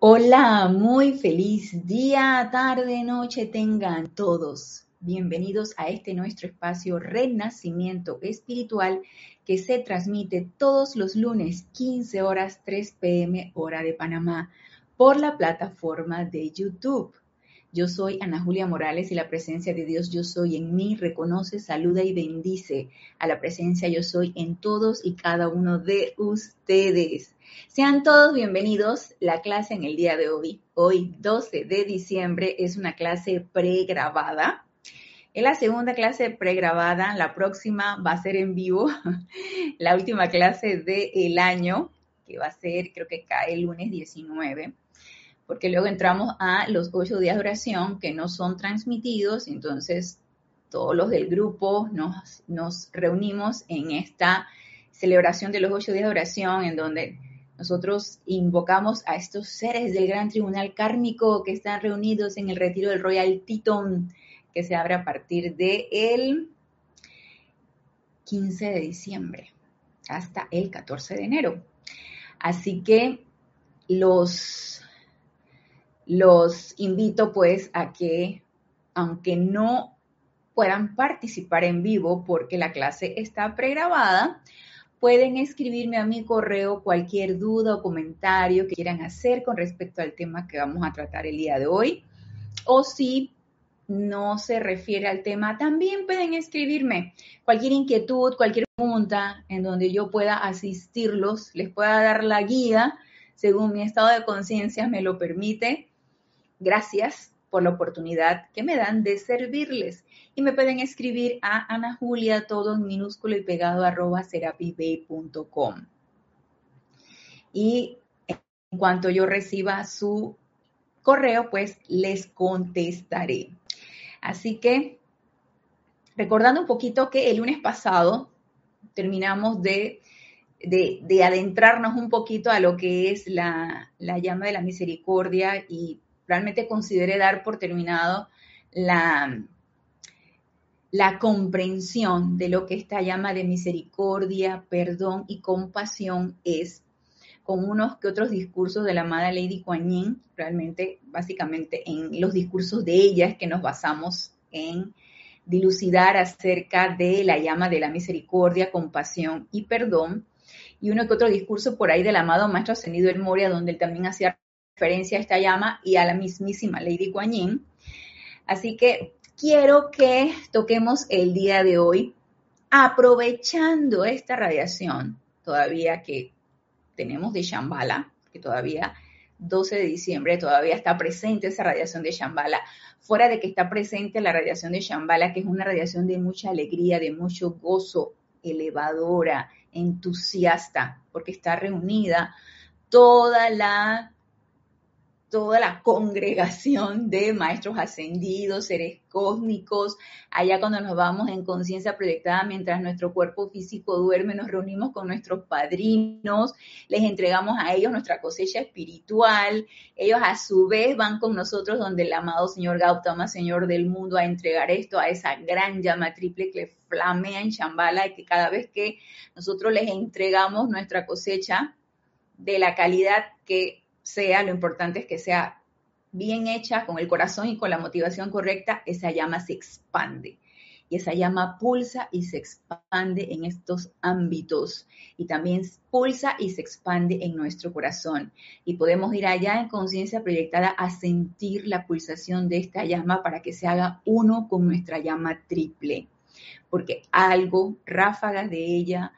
Hola, muy feliz día, tarde, noche tengan todos. Bienvenidos a este nuestro espacio Renacimiento Espiritual que se transmite todos los lunes 15 horas 3 pm hora de Panamá por la plataforma de YouTube. Yo soy Ana Julia Morales y la presencia de Dios yo soy en mí reconoce, saluda y bendice a la presencia yo soy en todos y cada uno de ustedes. Sean todos bienvenidos. La clase en el día de hoy, hoy 12 de diciembre, es una clase pregrabada. Es la segunda clase pregrabada, la próxima va a ser en vivo, la última clase del año, que va a ser, creo que cae el lunes 19 porque luego entramos a los ocho días de oración que no son transmitidos, entonces todos los del grupo nos, nos reunimos en esta celebración de los ocho días de oración, en donde nosotros invocamos a estos seres del gran tribunal kármico que están reunidos en el retiro del Royal Teton, que se abre a partir del el 15 de diciembre hasta el 14 de enero. Así que los los invito pues a que, aunque no puedan participar en vivo porque la clase está pregrabada, pueden escribirme a mi correo cualquier duda o comentario que quieran hacer con respecto al tema que vamos a tratar el día de hoy. O si no se refiere al tema, también pueden escribirme cualquier inquietud, cualquier pregunta en donde yo pueda asistirlos, les pueda dar la guía según mi estado de conciencia me lo permite Gracias por la oportunidad que me dan de servirles. Y me pueden escribir a Ana Julia, todo en minúsculo y pegado arroba serapibay.com. Y en cuanto yo reciba su correo, pues les contestaré. Así que, recordando un poquito que el lunes pasado terminamos de, de, adentrarnos un poquito a lo que es la, la llama de la misericordia y realmente consideré dar por terminado la, la comprensión de lo que esta llama de misericordia, perdón y compasión es, con unos que otros discursos de la amada Lady Kuan Yin, realmente básicamente en los discursos de ella que nos basamos en dilucidar acerca de la llama de la misericordia, compasión y perdón, y uno que otro discurso por ahí del amado Maestro Ascendido El Moria, donde él también hacía referencia a esta llama y a la mismísima Lady Kuan Yin. Así que quiero que toquemos el día de hoy, aprovechando esta radiación todavía que tenemos de Shambhala, que todavía 12 de diciembre todavía está presente esa radiación de Shambhala, fuera de que está presente la radiación de Shambhala, que es una radiación de mucha alegría, de mucho gozo, elevadora, entusiasta, porque está reunida toda la toda la congregación de maestros ascendidos, seres cósmicos, allá cuando nos vamos en conciencia proyectada mientras nuestro cuerpo físico duerme, nos reunimos con nuestros padrinos, les entregamos a ellos nuestra cosecha espiritual, ellos a su vez van con nosotros donde el amado Señor Gautama, Señor del mundo, a entregar esto a esa gran llama triple que flamea en Shambhala y que cada vez que nosotros les entregamos nuestra cosecha de la calidad que sea, lo importante es que sea bien hecha, con el corazón y con la motivación correcta, esa llama se expande. Y esa llama pulsa y se expande en estos ámbitos. Y también pulsa y se expande en nuestro corazón. Y podemos ir allá en conciencia proyectada a sentir la pulsación de esta llama para que se haga uno con nuestra llama triple. Porque algo, ráfagas de ella,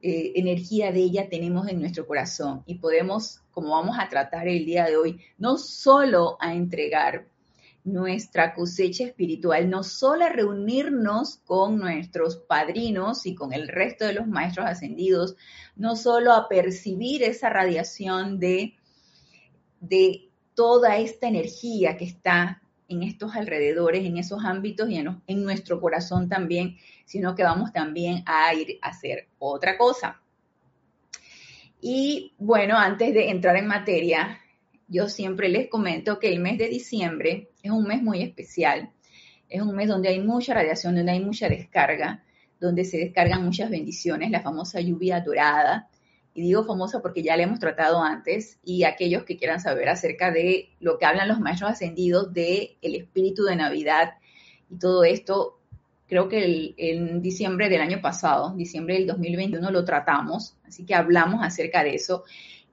eh, energía de ella tenemos en nuestro corazón. Y podemos como vamos a tratar el día de hoy, no solo a entregar nuestra cosecha espiritual, no solo a reunirnos con nuestros padrinos y con el resto de los maestros ascendidos, no solo a percibir esa radiación de, de toda esta energía que está en estos alrededores, en esos ámbitos y en, en nuestro corazón también, sino que vamos también a ir a hacer otra cosa. Y bueno, antes de entrar en materia, yo siempre les comento que el mes de diciembre es un mes muy especial. Es un mes donde hay mucha radiación, donde hay mucha descarga, donde se descargan muchas bendiciones, la famosa lluvia dorada, y digo famosa porque ya la hemos tratado antes, y aquellos que quieran saber acerca de lo que hablan los maestros ascendidos de el espíritu de Navidad y todo esto, creo que en diciembre del año pasado, diciembre del 2021, lo tratamos, así que hablamos acerca de eso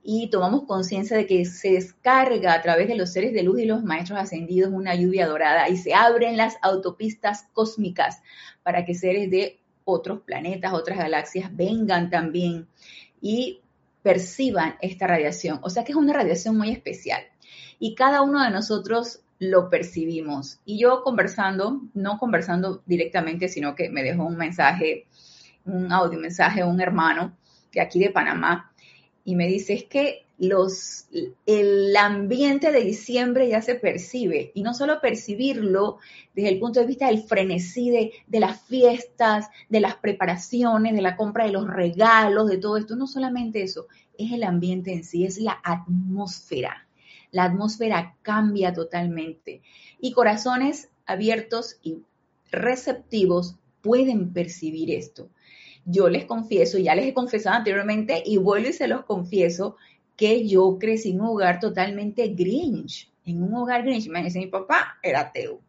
y tomamos conciencia de que se descarga a través de los seres de luz y los maestros ascendidos una lluvia dorada y se abren las autopistas cósmicas para que seres de otros planetas, otras galaxias vengan también y perciban esta radiación. O sea que es una radiación muy especial y cada uno de nosotros lo percibimos. Y yo conversando, no conversando directamente, sino que me dejó un mensaje, un audio mensaje, un hermano de aquí de Panamá, y me dice, es que los, el ambiente de diciembre ya se percibe, y no solo percibirlo desde el punto de vista del frenesí de, de, las fiestas, de las preparaciones, de la compra de los regalos, de todo esto, no solamente eso, es el ambiente en sí, es la atmósfera. La atmósfera cambia totalmente y corazones abiertos y receptivos pueden percibir esto yo les confieso, ya les he confesado anteriormente y vuelvo y se los confieso, que yo crecí en un hogar totalmente grinch, en un hogar grinch. Dice mi papá era ateo.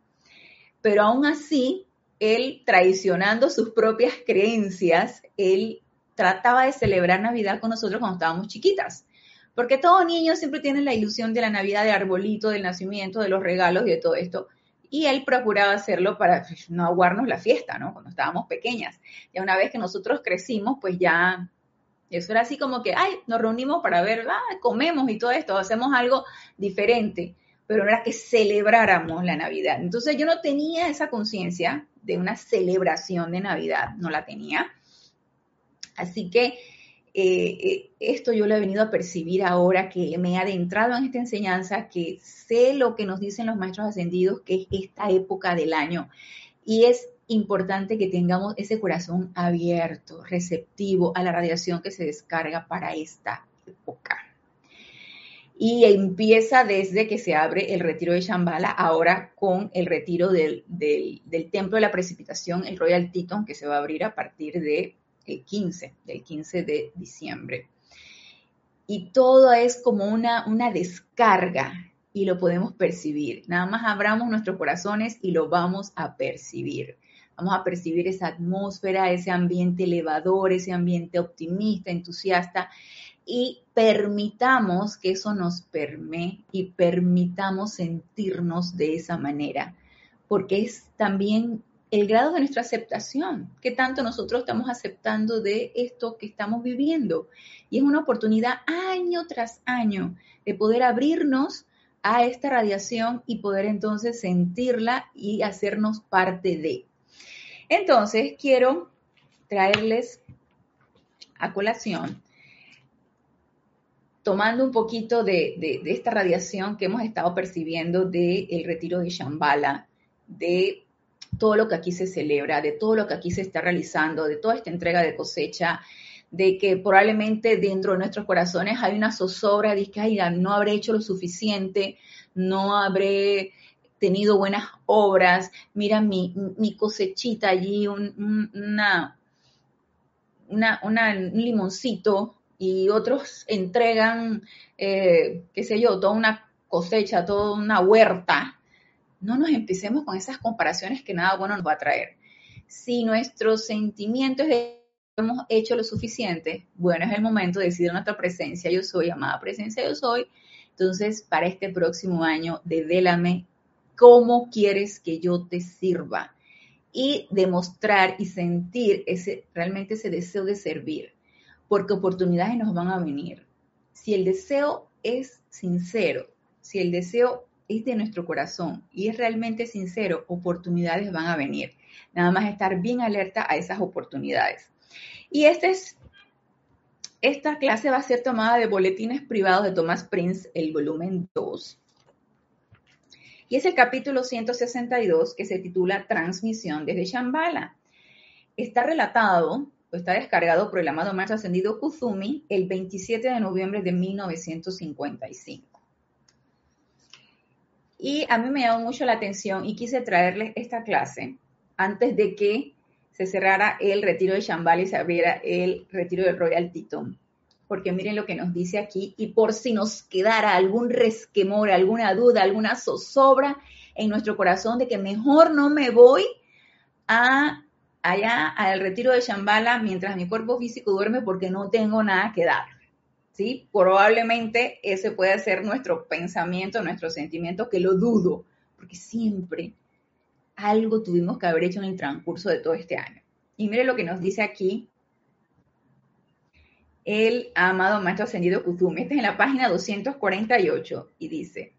Pero aún así, él traicionando sus propias creencias, él trataba de celebrar Navidad con nosotros cuando estábamos chiquitas. Porque todo niño siempre tiene la ilusión de la Navidad, de arbolito, del nacimiento, de los regalos y de todo esto y él procuraba hacerlo para pues, no aguarnos la fiesta, ¿no? Cuando estábamos pequeñas. Ya una vez que nosotros crecimos, pues ya eso era así como que, ay, nos reunimos para ver, ah, comemos y todo esto, hacemos algo diferente, pero no era que celebráramos la Navidad. Entonces yo no tenía esa conciencia de una celebración de Navidad, no la tenía. Así que eh, eh, esto yo lo he venido a percibir ahora que me he adentrado en esta enseñanza, que sé lo que nos dicen los maestros ascendidos, que es esta época del año. Y es importante que tengamos ese corazón abierto, receptivo a la radiación que se descarga para esta época. Y empieza desde que se abre el retiro de Shambhala, ahora con el retiro del, del, Templo de la Precipitación, el Royal Teton, que se va a abrir a partir de el 15, del 15 de diciembre. Y todo es como una, una descarga y lo podemos percibir. Nada más abramos nuestros corazones y lo vamos a percibir. Vamos a percibir esa atmósfera, ese ambiente elevador, ese ambiente optimista, entusiasta y permitamos que eso nos permee y permitamos sentirnos de esa manera, porque es también el grado de nuestra aceptación, qué tanto nosotros estamos aceptando de esto que estamos viviendo. Y es una oportunidad año tras año de poder abrirnos a esta radiación y poder entonces sentirla y hacernos parte de. Entonces, quiero traerles a colación, tomando un poquito de, esta radiación que hemos estado percibiendo del retiro de Shambhala, de todo lo que aquí se celebra, de todo lo que aquí se está realizando, de toda esta entrega de cosecha, de que probablemente dentro de nuestros corazones hay una zozobra de que Ay, no habré hecho lo suficiente, no habré tenido buenas obras, mira mi, cosechita allí, un, una, una, un limoncito y otros entregan, eh, qué sé yo, toda una cosecha, toda una huerta no nos empecemos con esas comparaciones que nada bueno nos va a traer. Si nuestro sentimiento es de hemos hecho lo suficiente, bueno, es el momento de decir nuestra presencia, yo soy, amada presencia, yo soy. Entonces, para este próximo año, devélame cómo quieres que yo te sirva y demostrar y sentir ese, realmente ese deseo de servir, porque oportunidades nos van a venir. Si el deseo es sincero, si el deseo de nuestro corazón y es realmente sincero, oportunidades van a venir. Nada más estar bien alerta a esas oportunidades. Y este es, esta clase va a ser tomada de boletines privados de Thomas Prince, el volumen 2. Y es el capítulo 162 que se titula Transmisión desde Shambhala. Está relatado o está descargado por el amado Maestro Ascendido Kuzumi el 27 de noviembre de 1955. Y a mí me llamó mucho la atención y quise traerles esta clase antes de que se cerrara el retiro de Shambhala y se abriera el retiro del Royal Teton. porque miren lo que nos dice aquí, y por si nos quedara algún resquemor, alguna duda, alguna zozobra en nuestro corazón de que mejor no me voy a allá al retiro de Shambhala mientras mi cuerpo físico duerme porque no tengo nada que dar. ¿Sí? Probablemente ese puede ser nuestro pensamiento, nuestro sentimiento, que lo dudo, porque siempre algo tuvimos que haber hecho en el transcurso de todo este año. Y mire lo que nos dice aquí el amado Maestro Ascendido Kuzumi. Este es en la página 248 y dice,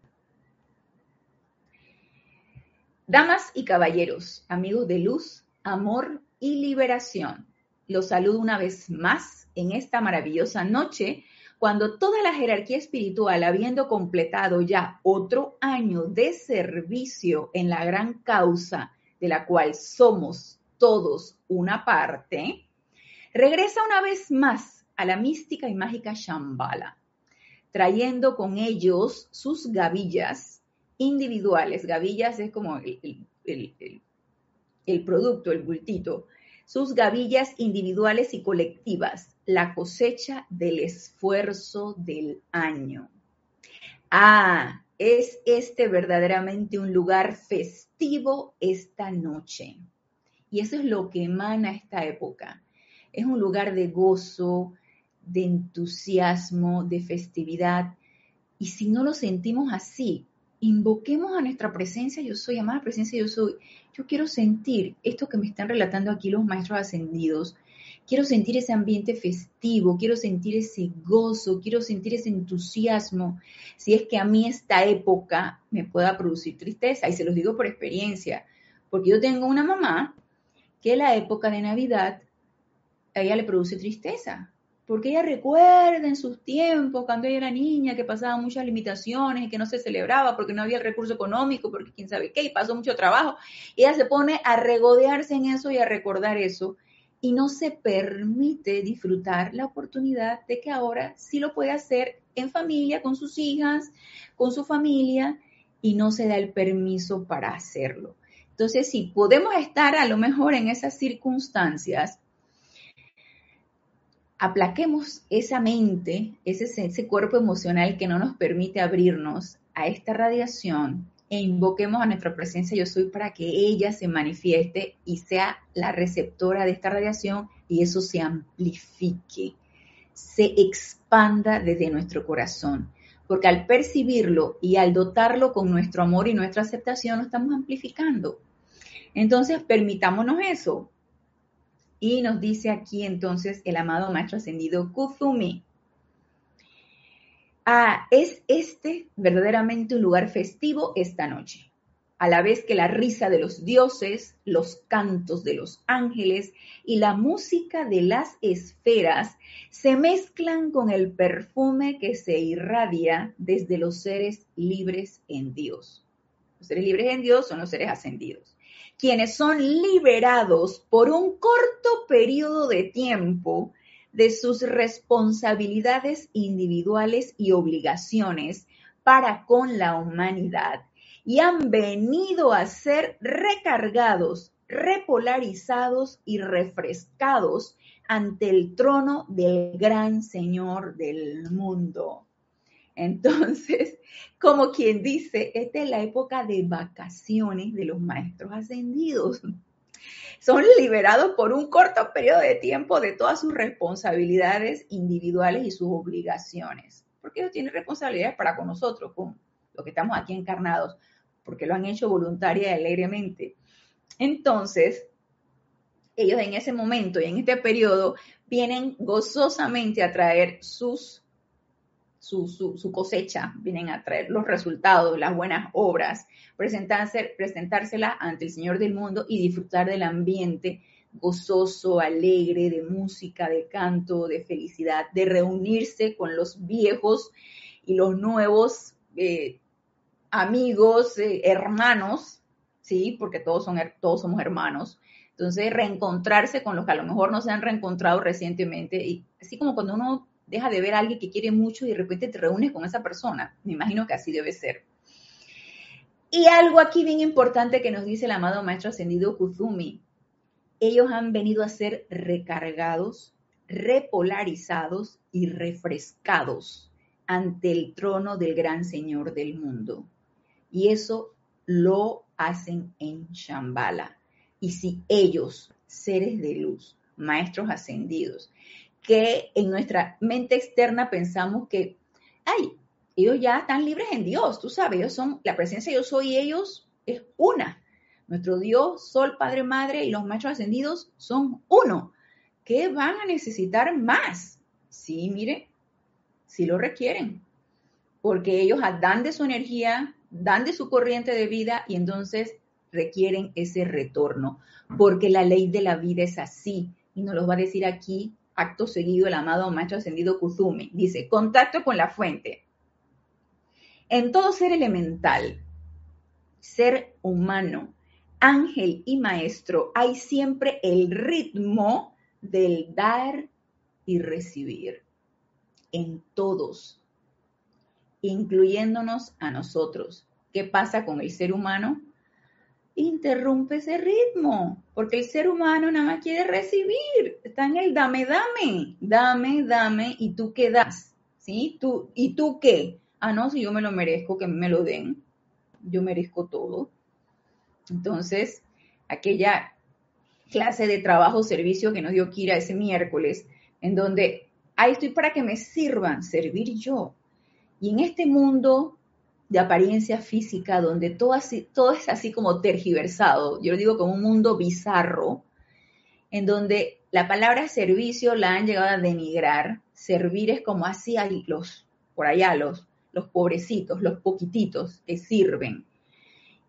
Damas y caballeros, amigos de luz, amor y liberación, los saludo una vez más en esta maravillosa noche cuando toda la jerarquía espiritual, habiendo completado ya otro año de servicio en la gran causa de la cual somos todos una parte, regresa una vez más a la mística y mágica Shambhala, trayendo con ellos sus gavillas individuales. Gavillas es como el, el producto, el bultito, sus gavillas individuales y colectivas, la cosecha del esfuerzo del año. Ah, es este verdaderamente un lugar festivo esta noche. Y eso es lo que emana esta época. Es un lugar de gozo, de entusiasmo, de festividad. Y si no lo sentimos así, invoquemos a nuestra presencia yo soy, amada presencia yo soy. Yo quiero sentir esto que me están relatando aquí los maestros ascendidos. Quiero sentir ese ambiente festivo, quiero sentir ese gozo, quiero sentir ese entusiasmo. Si es que a mí esta época me pueda producir tristeza, y se los digo por experiencia, porque yo tengo una mamá que la época de Navidad a ella le produce tristeza porque ella recuerda en sus tiempos, cuando ella era niña, que pasaba muchas limitaciones y que no se celebraba porque no había el recurso económico, porque quién sabe qué, y pasó mucho trabajo. ella se pone a regodearse en eso y a recordar eso y no se permite disfrutar la oportunidad de que ahora sí lo puede hacer en familia, con sus hijas, con su familia, y no se da el permiso para hacerlo. Entonces, si podemos estar a lo mejor en esas circunstancias, aplaquemos esa mente, ese, ese cuerpo emocional que no nos permite abrirnos a esta radiación e invoquemos a nuestra presencia yo soy para que ella se manifieste y sea la receptora de esta radiación y eso se amplifique, se expanda desde nuestro corazón. Porque al percibirlo y al dotarlo con nuestro amor y nuestra aceptación, lo estamos amplificando. Entonces, permitámonos eso. Y nos dice aquí entonces el amado Maestro Ascendido Kuzumi. Ah, es este verdaderamente un lugar festivo esta noche, a la vez que la risa de los dioses, los cantos de los ángeles y la música de las esferas se mezclan con el perfume que se irradia desde los seres libres en Dios. Los seres libres en Dios son los seres ascendidos quienes son liberados por un corto periodo de tiempo de sus responsabilidades individuales y obligaciones para con la humanidad y han venido a ser recargados, repolarizados y refrescados ante el trono del gran Señor del mundo. Entonces, como quien dice, esta es la época de vacaciones de los maestros ascendidos. Son liberados por un corto periodo de tiempo de todas sus responsabilidades individuales y sus obligaciones, porque ellos tienen responsabilidades para con nosotros, con los que estamos aquí encarnados, porque lo han hecho voluntaria y alegremente. Entonces, ellos en ese momento y en este periodo vienen gozosamente a traer sus su, cosecha, vienen a traer los resultados, las buenas obras, presentarse, presentársela ante el Señor del mundo y disfrutar del ambiente gozoso, alegre, de música, de canto, de felicidad, de reunirse con los viejos y los nuevos eh, amigos, eh, hermanos, ¿sí? Porque todos, son, todos somos hermanos. Entonces, reencontrarse con los que a lo mejor no se han reencontrado recientemente, y así como cuando uno deja de ver a alguien que quiere mucho y de repente te reúnes con esa persona. Me imagino que así debe ser. Y algo aquí bien importante que nos dice el amado Maestro Ascendido Kuzumi. Ellos han venido a ser recargados, repolarizados y refrescados ante el trono del gran Señor del mundo. Y eso lo hacen en Shambhala. Y si ellos, seres de luz, maestros ascendidos, que en nuestra mente externa pensamos que, ay, ellos ya están libres en Dios, tú sabes, ellos son, la presencia de yo soy ellos es una. Nuestro Dios, Sol, Padre, Madre y los maestros ascendidos son uno. ¿Qué van a necesitar más? Sí, mire, sí lo requieren, porque ellos dan de su energía, dan de su corriente de vida y entonces requieren ese retorno, porque la ley de la vida es así, y nos lo va a decir aquí, acto seguido, el amado maestro ascendido Kuzumi. Dice, contacto con la fuente. En todo ser elemental, ser humano, ángel y maestro, hay siempre el ritmo del dar y recibir. En todos, incluyéndonos a nosotros. ¿Qué pasa con el ser humano? Interrumpe ese ritmo, porque el ser humano nada más quiere recibir, está en el dame, dame, dame, dame, y tú qué das, ¿sí? Tú, ¿Y tú qué? Ah, no, si yo me lo merezco, que me lo den, yo merezco todo. Entonces, aquella clase de trabajo, servicio que nos dio Kira ese miércoles, en donde, ahí estoy para que me sirvan, servir yo. Y en este mundo de apariencia física, donde todo, así, todo es así como tergiversado, yo lo digo como un mundo bizarro, en donde la palabra servicio la han llegado a denigrar, servir es como así los, por allá, los, los pobrecitos, los poquititos que sirven.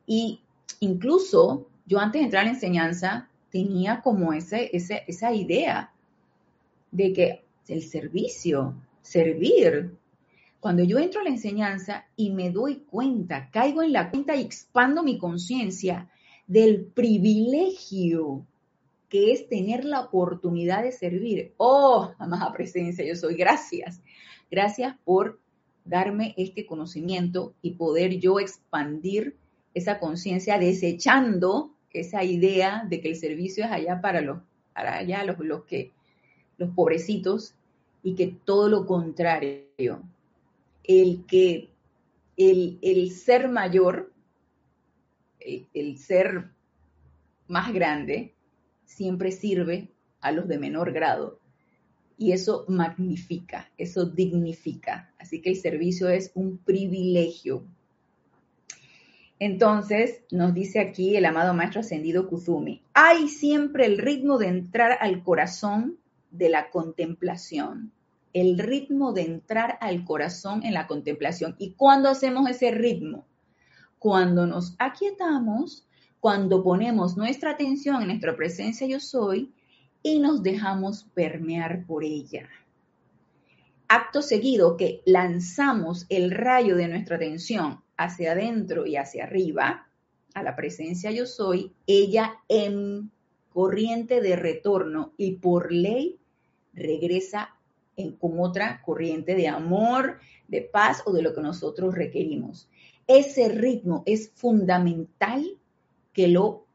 Y incluso yo antes de entrar a la enseñanza tenía como ese, ese, esa idea de que el servicio, servir, cuando yo entro a la enseñanza y me doy cuenta, caigo en la cuenta y expando mi conciencia del privilegio que es tener la oportunidad de servir. Oh, amada presencia, yo soy gracias. Gracias por darme este conocimiento y poder yo expandir esa conciencia desechando esa idea de que el servicio es allá para los, para allá los, los que, los pobrecitos y que todo lo contrario, el que el, ser mayor, el, ser más grande, siempre sirve a los de menor grado. Y eso magnifica, eso dignifica. Así que el servicio es un privilegio. Entonces, nos dice aquí el amado maestro ascendido Kuzumi, hay siempre el ritmo de entrar al corazón de la contemplación el ritmo de entrar al corazón en la contemplación. ¿Y cuándo hacemos ese ritmo? Cuando nos aquietamos, cuando ponemos nuestra atención en nuestra presencia yo soy y nos dejamos permear por ella. Acto seguido que lanzamos el rayo de nuestra atención hacia adentro y hacia arriba, a la presencia yo soy, ella en corriente de retorno y por ley regresa con otra corriente de amor, de paz o de lo que nosotros requerimos. Ese ritmo es fundamental que lo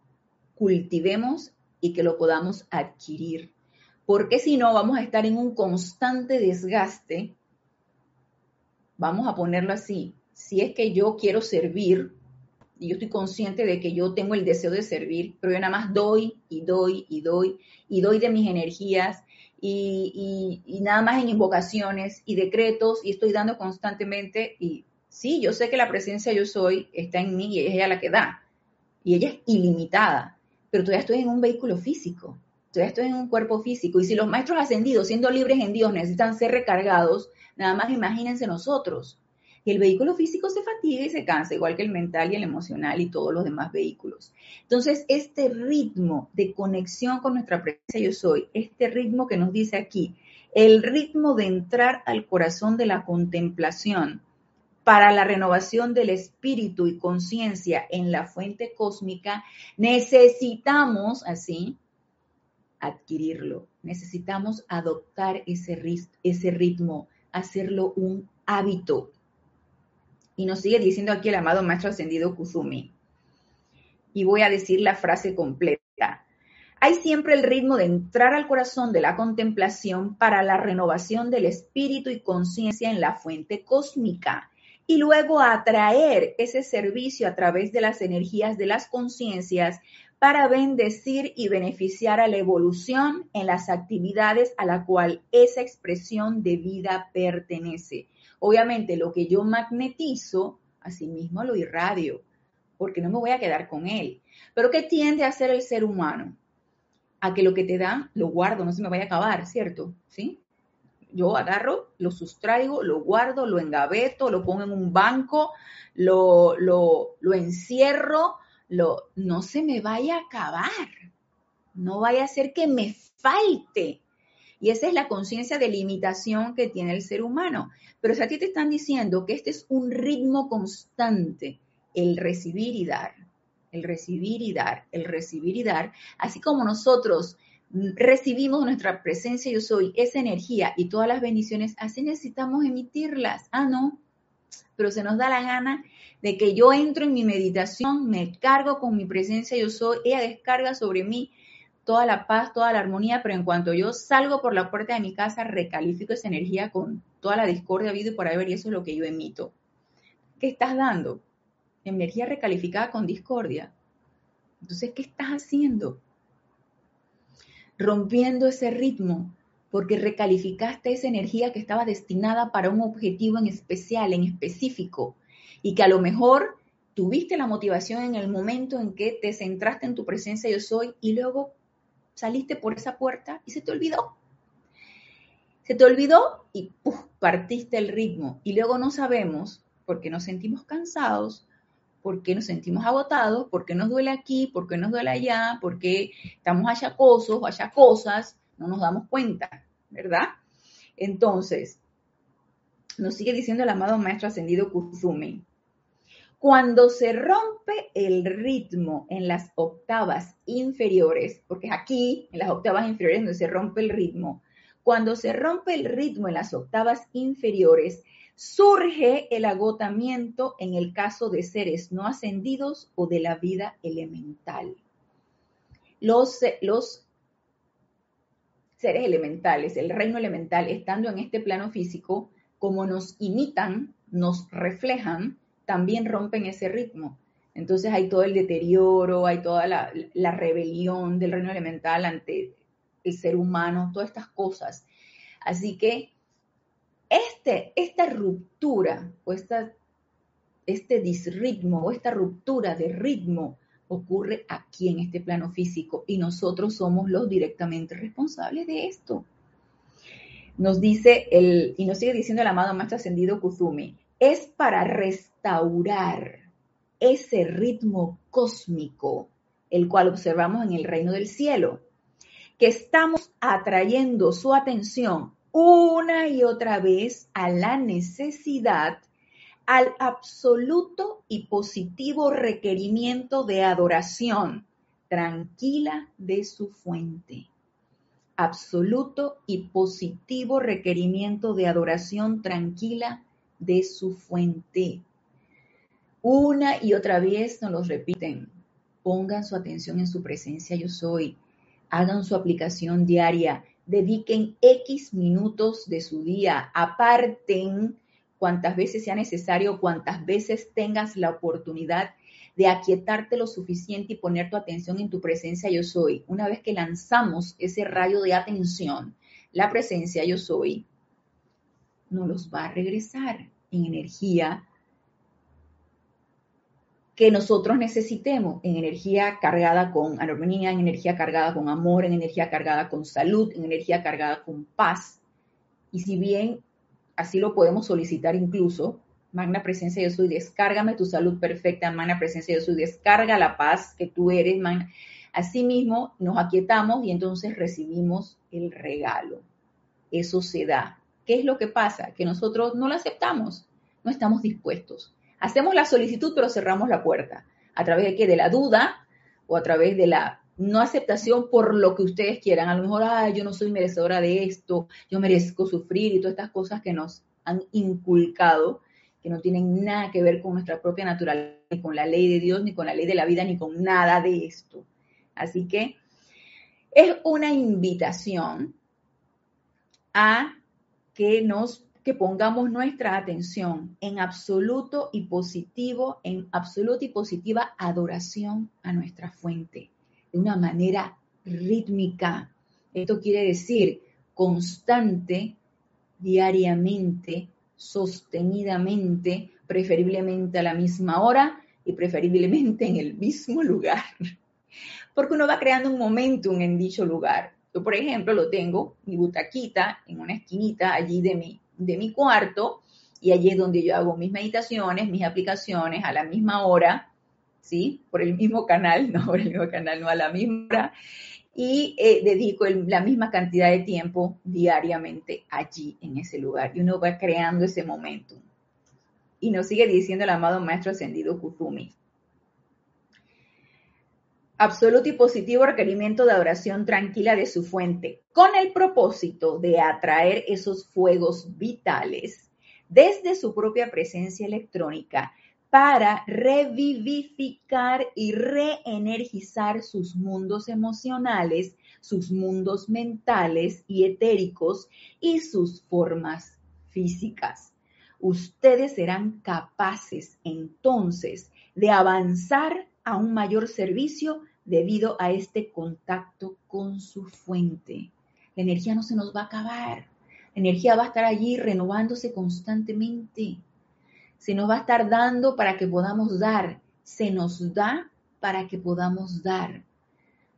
cultivemos y que lo podamos adquirir, porque si no vamos a estar en un constante desgaste. Vamos a ponerlo así, si es que yo quiero servir, y yo estoy consciente de que yo tengo el deseo de servir, pero yo nada más doy y doy y doy y doy de mis energías y, nada más en invocaciones y decretos y estoy dando constantemente y sí, yo sé que la presencia yo soy está en mí y es ella la que da y ella es ilimitada, pero todavía estoy en un vehículo físico, todavía estoy en un cuerpo físico y si los maestros ascendidos siendo libres en Dios necesitan ser recargados, nada más imagínense nosotros y el vehículo físico se fatiga y se cansa, igual que el mental y el emocional y todos los demás vehículos. Entonces, este ritmo de conexión con nuestra presencia yo soy, este ritmo que nos dice aquí, el ritmo de entrar al corazón de la contemplación para la renovación del espíritu y conciencia en la fuente cósmica, necesitamos así adquirirlo, necesitamos adoptar ese, ese ritmo, hacerlo un hábito, y nos sigue diciendo aquí el amado Maestro Ascendido Kuzumi. Y voy a decir la frase completa. Hay siempre el ritmo de entrar al corazón de la contemplación para la renovación del espíritu y conciencia en la fuente cósmica y luego atraer ese servicio a través de las energías de las conciencias para bendecir y beneficiar a la evolución en las actividades a la cual esa expresión de vida pertenece. Obviamente lo que yo magnetizo, asimismo lo irradio, porque no me voy a quedar con él. Pero ¿qué tiende a hacer el ser humano? a que lo que te dan lo guardo, no se me vaya a acabar, ¿cierto? ¿Sí? Yo agarro, lo sustraigo, lo guardo, lo engaveto, lo pongo en un banco, lo, lo, encierro, lo, no se me vaya a acabar, no vaya a ser que me falte. Y esa es la conciencia de limitación que tiene el ser humano. Pero si a ti te están diciendo que este es un ritmo constante, el recibir y dar, el recibir y dar, el recibir y dar, así como nosotros recibimos nuestra presencia yo soy, esa energía y todas las bendiciones, así necesitamos emitirlas. Ah, no, pero se nos da la gana de que yo entro en mi meditación, me cargo con mi presencia yo soy, ella descarga sobre mí toda la paz, toda la armonía, pero en cuanto yo salgo por la puerta de mi casa, recalifico esa energía con toda la discordia habido y por haber, y eso es lo que yo emito. ¿Qué estás dando? energía recalificada con discordia. Entonces, ¿qué estás haciendo? Rompiendo ese ritmo, porque recalificaste esa energía que estaba destinada para un objetivo en especial, en específico, y que a lo mejor tuviste la motivación en el momento en que te centraste en tu presencia yo soy y luego saliste por esa puerta y se te olvidó. Se te olvidó y partiste el ritmo. Y luego no sabemos, porque nos sentimos cansados, por qué nos sentimos agotados, por qué nos duele aquí, por qué nos duele allá, por qué estamos achacosos o achacosas, no nos damos cuenta, ¿verdad? Entonces, nos sigue diciendo el amado maestro ascendido Kuzumi, cuando se rompe el ritmo en las octavas inferiores, porque es aquí, en las octavas inferiores, donde se rompe el ritmo, cuando se rompe el ritmo en las octavas inferiores, surge el agotamiento en el caso de seres no ascendidos o de la vida elemental. Los, los seres elementales, el reino elemental, estando en este plano físico, como nos imitan, nos reflejan, también rompen ese ritmo. Entonces hay todo el deterioro, hay toda la, rebelión del reino elemental ante el ser humano, todas estas cosas. Así que este, esta ruptura o este disritmo o esta ruptura de ritmo ocurre aquí en este plano físico y nosotros somos los directamente responsables de esto. Nos dice el, y nos sigue diciendo el amado maestro ascendido Kuzumi, es para restaurar ese ritmo cósmico, el cual observamos en el reino del cielo, que estamos atrayendo su atención una y otra vez a la necesidad, al absoluto y positivo requerimiento de adoración tranquila de su fuente. Absoluto y positivo requerimiento de adoración tranquila de su fuente. Una y otra vez nos lo repiten. Pongan su atención en su presencia yo soy. Hagan su aplicación diaria dediquen X minutos de su día, aparten cuantas veces sea necesario, cuantas veces tengas la oportunidad de aquietarte lo suficiente y poner tu atención en tu presencia yo soy. Una vez que lanzamos ese rayo de atención, la presencia yo soy, nos los va a regresar en energía que nosotros necesitemos en energía cargada con armonía, en energía cargada con amor, en energía cargada con salud, en energía cargada con paz. Y si bien así lo podemos solicitar incluso, Magna Presencia yo soy, descárgame tu salud perfecta, Magna Presencia yo soy, descarga la paz que tú eres, Magna. Asimismo, nos aquietamos y entonces recibimos el regalo. Eso se da. ¿Qué es lo que pasa? Que nosotros no lo aceptamos, no estamos dispuestos. Hacemos la solicitud, pero cerramos la puerta. ¿A través de qué? De la duda o a través de la no aceptación por lo que ustedes quieran. A lo mejor, ay, yo no soy merecedora de esto, yo merezco sufrir y todas estas cosas que nos han inculcado, que no tienen nada que ver con nuestra propia naturaleza, ni con la ley de Dios, ni con la ley de la vida, ni con nada de esto. Así que es una invitación a que nos que pongamos nuestra atención en absoluto y positivo, en absoluta y positiva adoración a nuestra fuente, de una manera rítmica. Esto quiere decir constante, diariamente, sostenidamente, preferiblemente a la misma hora y preferiblemente en el mismo lugar. Porque uno va creando un momentum en dicho lugar. Yo, por ejemplo, lo tengo, mi butaquita, en una esquinita allí de mi, de mi cuarto, y allí es donde yo hago mis meditaciones, mis aplicaciones a la misma hora, ¿sí? Por el mismo canal, no por el mismo canal, no a la misma hora y eh, dedico la misma cantidad de tiempo diariamente allí, en ese lugar. Y uno va creando ese momento. Y nos sigue diciendo el amado Maestro Ascendido Kuzumi. Absoluto y positivo requerimiento de adoración tranquila de su fuente, con el propósito de atraer esos fuegos vitales desde su propia presencia electrónica para revivificar y reenergizar sus mundos emocionales, sus mundos mentales y etéricos y sus formas físicas. Ustedes serán capaces entonces de avanzar a un mayor servicio debido a este contacto con su fuente. La energía no se nos va a acabar. La energía va a estar allí renovándose constantemente se nos va a estar dando para que podamos dar, se nos da para que podamos dar.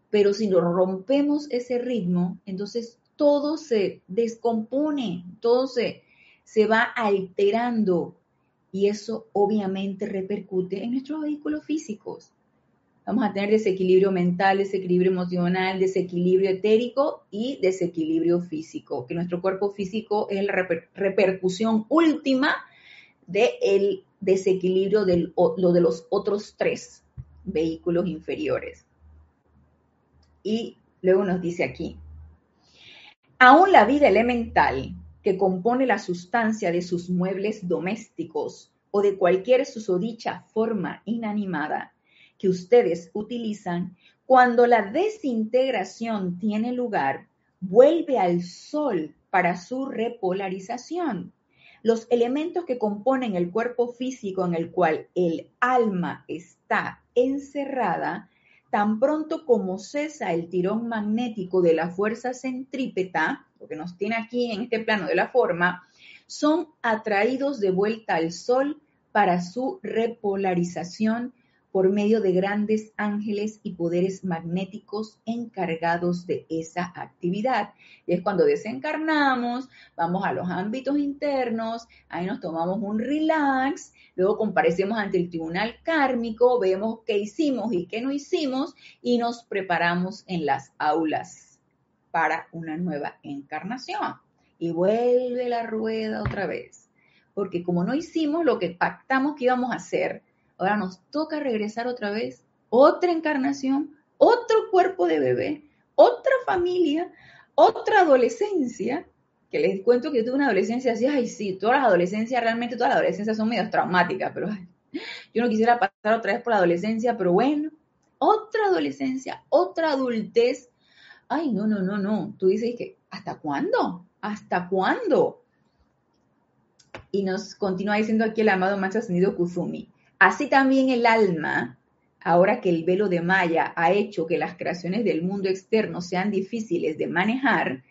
Pero si no rompemos ese ritmo, entonces todo se descompone, todo se, se va alterando y eso obviamente repercute en nuestros vehículos físicos. Vamos a tener desequilibrio mental, desequilibrio emocional, desequilibrio etérico y desequilibrio físico, que nuestro cuerpo físico es la repercusión última del desequilibrio de lo de los otros tres vehículos inferiores. Y luego nos dice aquí, aún la vida elemental que compone la sustancia de sus muebles domésticos o de cualquier susodicha forma inanimada que ustedes utilizan, cuando la desintegración tiene lugar, vuelve al sol para su repolarización. Los elementos que componen el cuerpo físico en el cual el alma está encerrada, tan pronto como cesa el tirón magnético de la fuerza centrípeta, lo que nos tiene aquí en este plano de la forma, son atraídos de vuelta al Sol para su repolarización por medio de grandes ángeles y poderes magnéticos encargados de esa actividad. Y es cuando desencarnamos, vamos a los ámbitos internos, ahí nos tomamos un relax, luego comparecemos ante el tribunal kármico, vemos qué hicimos y qué no hicimos y nos preparamos en las aulas para una nueva encarnación. Y vuelve la rueda otra vez. Porque como no hicimos lo que pactamos que íbamos a hacer, Ahora nos toca regresar otra vez, otra encarnación, otro cuerpo de bebé, otra familia, otra adolescencia, que les cuento que tuve una adolescencia así, ay sí, todas las adolescencias, realmente todas las adolescencias son medio traumáticas, pero yo no quisiera pasar otra vez por la adolescencia, pero bueno, otra adolescencia, otra adultez. Ay, no, no, no, no. Tú dices que, ¿hasta cuándo? ¿Hasta cuándo? Y nos continúa diciendo aquí el amado más ascendido Kuzumi. Así también el alma, ahora que el velo de Maya ha hecho que las creaciones del mundo externo sean difíciles de manejar,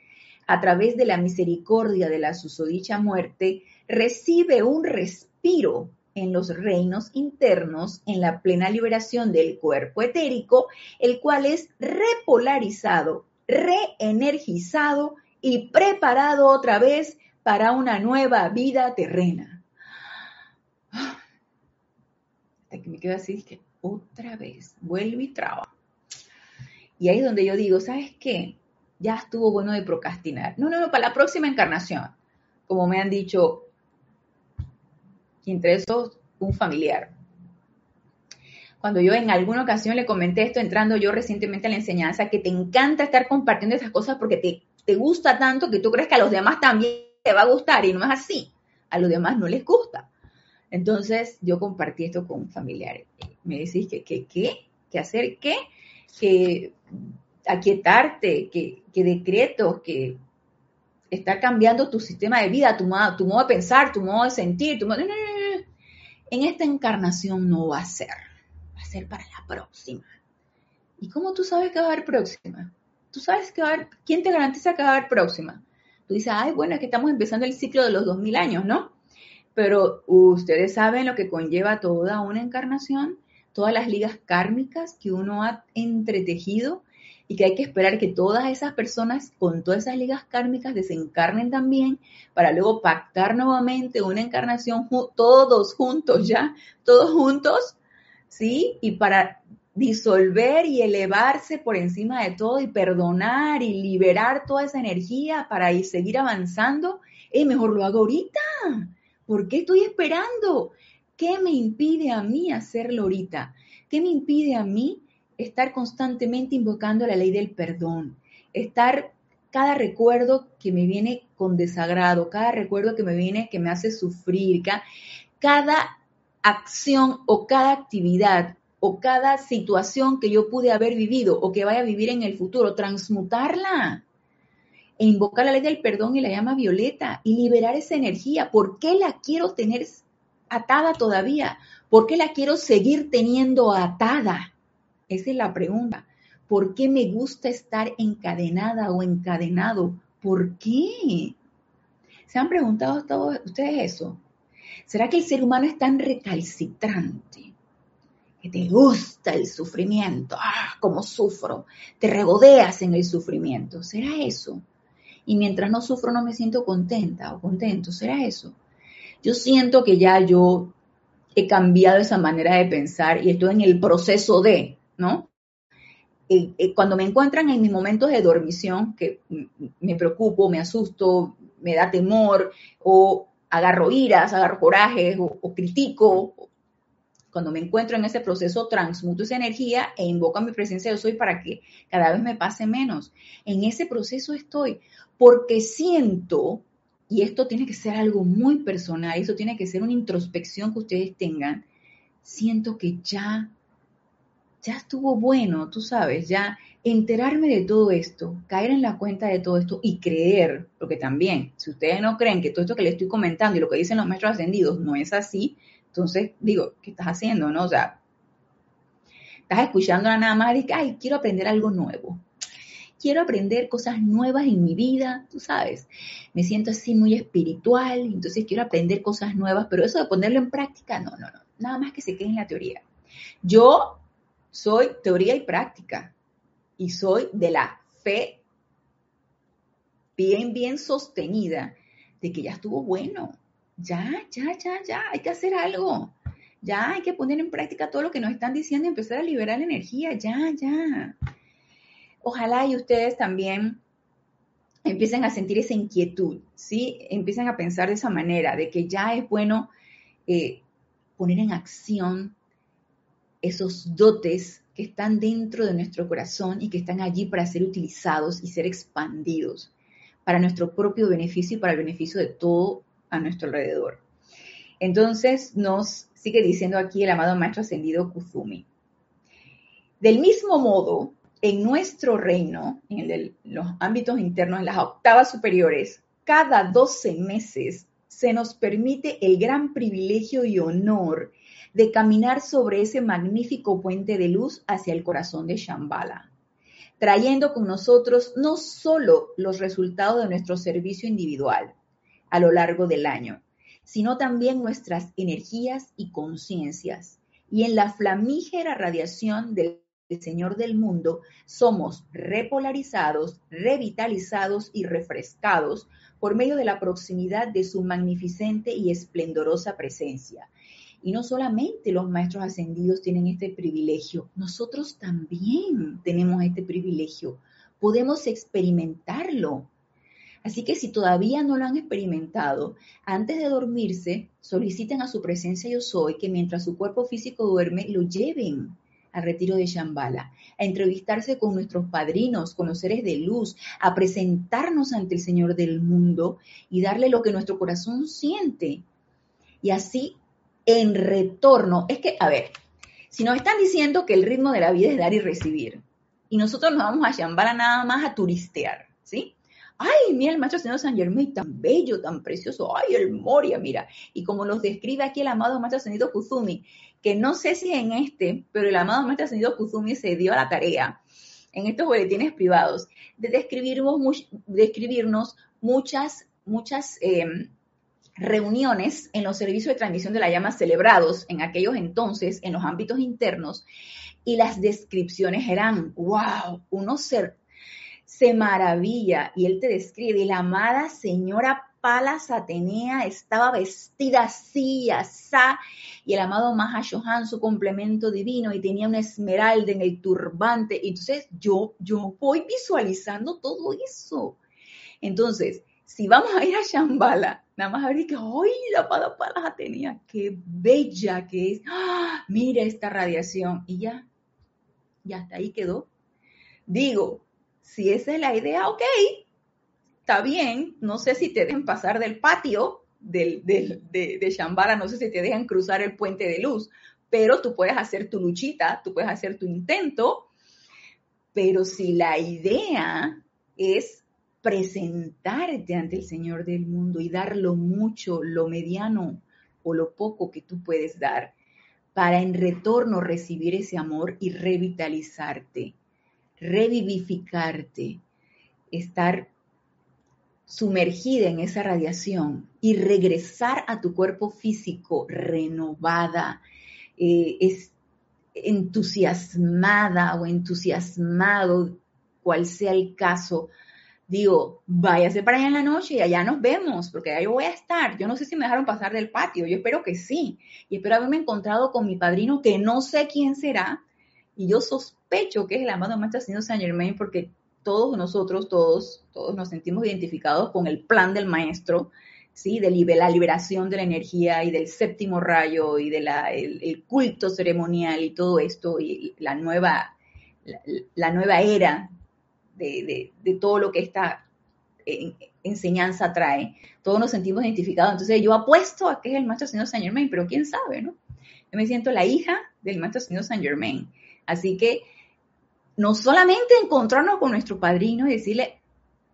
a través de la misericordia de la susodicha muerte, recibe un respiro en los reinos internos, en la plena liberación del cuerpo etérico, el cual es repolarizado, reenergizado y preparado otra vez para una nueva vida terrena que me quedo así, que otra vez, vuelve y traba. Y ahí es donde yo digo, ¿sabes qué? Ya estuvo bueno de procrastinar. No, no, no, para la próxima encarnación, como me han dicho, entre esos, un familiar. Cuando yo en alguna ocasión le comenté esto, entrando yo recientemente a la enseñanza, que te encanta estar compartiendo esas cosas porque te, te gusta tanto que tú crees que a los demás también te va a gustar y no es así. A los demás no les gusta. Entonces yo compartí esto con un familiar. Me decís que, qué, qué hacer qué, que aquietarte, que, que decretos, que estar cambiando tu sistema de vida, tu, tu modo de pensar, tu modo de sentir, tu modo... En esta encarnación no va a ser, va a ser para la próxima. ¿Y cómo tú sabes que va a haber próxima? Tú sabes que va a haber, ¿quién te garantiza que va a haber próxima? Tú dices, ay, bueno, es que estamos empezando el ciclo de los 2000 años, ¿no? Pero ustedes saben lo que conlleva toda una encarnación, todas las ligas kármicas que uno ha entretejido y que hay que esperar que todas esas personas con todas esas ligas kármicas desencarnen también para luego pactar nuevamente una encarnación todos juntos ya, todos juntos, ¿sí? Y para disolver y elevarse por encima de todo y perdonar y liberar toda esa energía para ir, seguir avanzando, eh, mejor lo hago ahorita. ¿Por qué estoy esperando? ¿Qué me impide a mí hacerlo ahorita? ¿Qué me impide a mí estar constantemente invocando la ley del perdón, estar cada recuerdo que me viene con desagrado, cada recuerdo que me viene que me hace sufrir, cada, acción o cada actividad o cada situación que yo pude haber vivido o que vaya a vivir en el futuro, transmutarla e invocar la ley del perdón y la llama violeta y liberar esa energía. ¿Por qué la quiero tener atada todavía? ¿Por qué la quiero seguir teniendo atada? Esa es la pregunta. ¿Por qué me gusta estar encadenada o encadenado? ¿Por qué? ¿Se han preguntado todos ustedes eso? ¿Será que el ser humano es tan recalcitrante? Que te gusta el sufrimiento. ¡Ah, cómo sufro! Te regodeas en el sufrimiento. ¿Será eso? Y mientras no sufro no me siento contenta o contento. ¿Será eso? Yo siento que ya yo he cambiado esa manera de pensar y estoy en el proceso de, ¿no? cuando me encuentran en mis momentos de dormición, que me preocupo, me asusto, me da temor, o agarro iras, agarro corajes, o, critico, cuando me encuentro en ese proceso, transmuto esa energía e invoco a mi presencia yo soy para que cada vez me pase menos. En ese proceso estoy, porque siento, y esto tiene que ser algo muy personal, esto tiene que ser una introspección que ustedes tengan, siento que ya ya estuvo bueno, tú sabes, ya enterarme de todo esto, caer en la cuenta de todo esto y creer, porque también, si ustedes no creen que todo esto que les estoy comentando y lo que dicen los maestros ascendidos no es así, entonces digo, ¿qué estás haciendo? No? O sea, estás escuchando nada más y que, ay, quiero aprender algo nuevo. Quiero aprender cosas nuevas en mi vida, tú sabes. Me siento así muy espiritual, entonces quiero aprender cosas nuevas, pero eso de ponerlo en práctica, no, no, no. Nada más que se quede en la teoría. Yo soy teoría y práctica y soy de la fe bien, bien sostenida de que ya estuvo bueno. Ya, ya, ya, ya, hay que hacer algo. Ya hay que poner en práctica todo lo que nos están diciendo y empezar a liberar energía. Ya, ya. Ojalá y ustedes también empiecen a sentir esa inquietud, ¿sí? Empiecen a pensar de esa manera, de que ya es bueno eh, poner en acción esos dotes que están dentro de nuestro corazón y que están allí para ser utilizados y ser expandidos para nuestro propio beneficio y para el beneficio de todo a nuestro alrededor. Entonces nos sigue diciendo aquí el amado Maestro Ascendido Kuzumi. Del mismo modo, en nuestro reino, en los ámbitos internos, en las octavas superiores, cada 12 meses se nos permite el gran privilegio y honor de caminar sobre ese magnífico puente de luz hacia el corazón de Shambhala, trayendo con nosotros no solo los resultados de nuestro servicio individual a lo largo del año, sino también nuestras energías y conciencias. Y en la flamígera radiación del Señor del mundo, somos repolarizados, revitalizados y refrescados por medio de la proximidad de su magnificente y esplendorosa presencia, y no solamente los maestros ascendidos tienen este privilegio, nosotros también tenemos este privilegio. Podemos experimentarlo. Así que si todavía no lo han experimentado, antes de dormirse, soliciten a su presencia yo soy que mientras su cuerpo físico duerme, lo lleven al retiro de Shambhala, a entrevistarse con nuestros padrinos, con los seres de luz, a presentarnos ante el Señor del mundo y darle lo que nuestro corazón siente. Y así en retorno, es que, a ver, si nos están diciendo que el ritmo de la vida es dar y recibir, y nosotros nos vamos a Shambhala nada más a turistear, ¿sí? Ay, mira el macho señor San Germain, tan bello, tan precioso. Ay, el Moria, mira. Y como los describe aquí el amado macho señor Kuzumi, que no sé si en este, pero el amado macho señor Kuzumi se dio a la tarea en estos boletines privados de describirnos, muchas, muchas em, reuniones en los servicios de transmisión de la llama celebrados en aquellos entonces en los ámbitos internos y las descripciones eran, wow, uno se, se maravilla y él te describe, la amada señora Palas Atenea estaba vestida así, asá, y el amado Mahashohan, su complemento divino, y tenía una esmeralda en el turbante. Entonces yo, yo voy visualizando todo eso. Entonces, si vamos a ir a Shambhala, nada más a ver que, ¡ay, la Palas Atenea! ¡Qué bella que es! ¡Ah! Mira esta radiación. Y ya, ya hasta ahí quedó. Digo, si esa es la idea, ok, está bien, no sé si te dejan pasar del patio de, de Shambhala, no sé si te dejan cruzar el puente de luz, pero tú puedes hacer tu luchita, tú puedes hacer tu intento, pero si la idea es presentarte ante el Señor del mundo y dar lo mucho, lo mediano o lo poco que tú puedes dar, para en retorno recibir ese amor y revitalizarte, revivificarte, estar sumergida en esa radiación y regresar a tu cuerpo físico renovada, eh, es entusiasmada o entusiasmado, cual sea el caso, digo, váyase para allá en la noche y allá nos vemos, porque allá yo voy a estar. Yo no sé si me dejaron pasar del patio, yo espero que sí. Y espero haberme encontrado con mi padrino, que no sé quién será, y yo sospecho que es el amado Maestro Señor Saint Germain, porque todos nosotros, todos, todos nos sentimos identificados con el plan del maestro, ¿sí? De la liberación de la energía y del séptimo rayo y del el culto ceremonial y todo esto y la nueva, la, nueva era de, todo lo que esta enseñanza trae. Todos nos sentimos identificados. Entonces yo apuesto a que es el maestro señor Saint Germain, pero quién sabe, ¿no? Yo me siento la hija del maestro señor Saint Germain. Así que no solamente encontrarnos con nuestro padrino y decirle,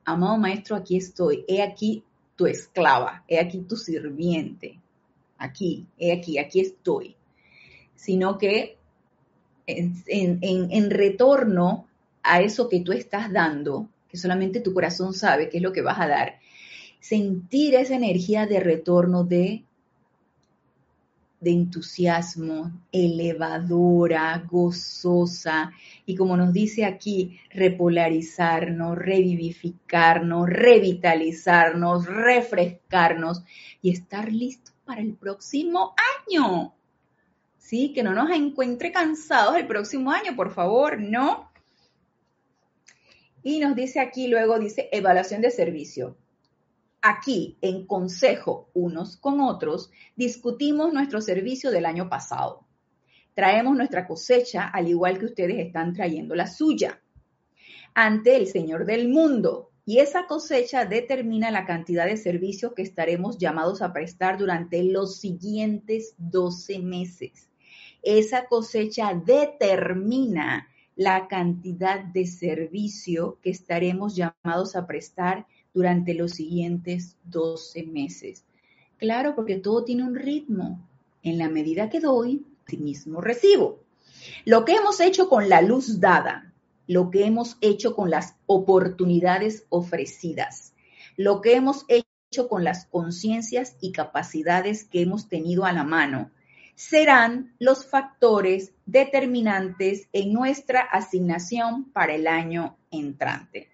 amado maestro, aquí estoy, he aquí tu esclava, he aquí tu sirviente, aquí, he aquí, aquí estoy, sino que en, retorno a eso que tú estás dando, que solamente tu corazón sabe qué es lo que vas a dar, sentir esa energía de retorno de de entusiasmo, elevadora, gozosa, y como nos dice aquí, repolarizarnos, revivificarnos, revitalizarnos, refrescarnos y estar listos para el próximo año. Sí, que no nos encuentre cansados el próximo año, por favor, ¿no? Y nos dice aquí luego, dice evaluación de servicio. Aquí, en consejo unos con otros, discutimos nuestro servicio del año pasado. Traemos nuestra cosecha al igual que ustedes están trayendo la suya ante el Señor del mundo. Y esa cosecha determina la cantidad de servicios que estaremos llamados a prestar durante los siguientes 12 meses. Esa cosecha determina la cantidad de servicio que estaremos llamados a prestar durante los siguientes 12 meses. Claro, porque todo tiene un ritmo. En la medida que doy, sí mismo recibo. Lo que hemos hecho con la luz dada, lo que hemos hecho con las oportunidades ofrecidas, lo que hemos hecho con las conciencias y capacidades que hemos tenido a la mano, serán los factores determinantes en nuestra asignación para el año entrante.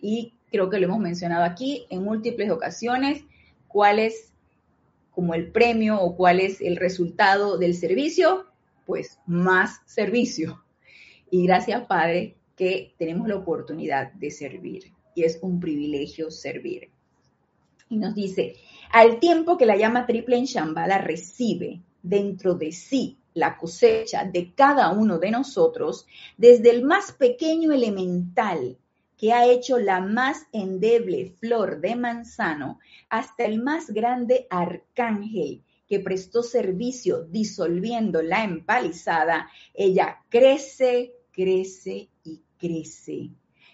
Y creo que lo hemos mencionado aquí en múltiples ocasiones, cuál es como el premio o cuál es el resultado del servicio, pues más servicio. Y gracias, Padre, que tenemos la oportunidad de servir. Y es un privilegio servir. Y nos dice, al tiempo que la llama triple en Shambhala recibe dentro de sí la cosecha de cada uno de nosotros, desde el más pequeño elemental que ha hecho la más endeble flor de manzano hasta el más grande arcángel que prestó servicio disolviendo la empalizada, ella crece, crece y crece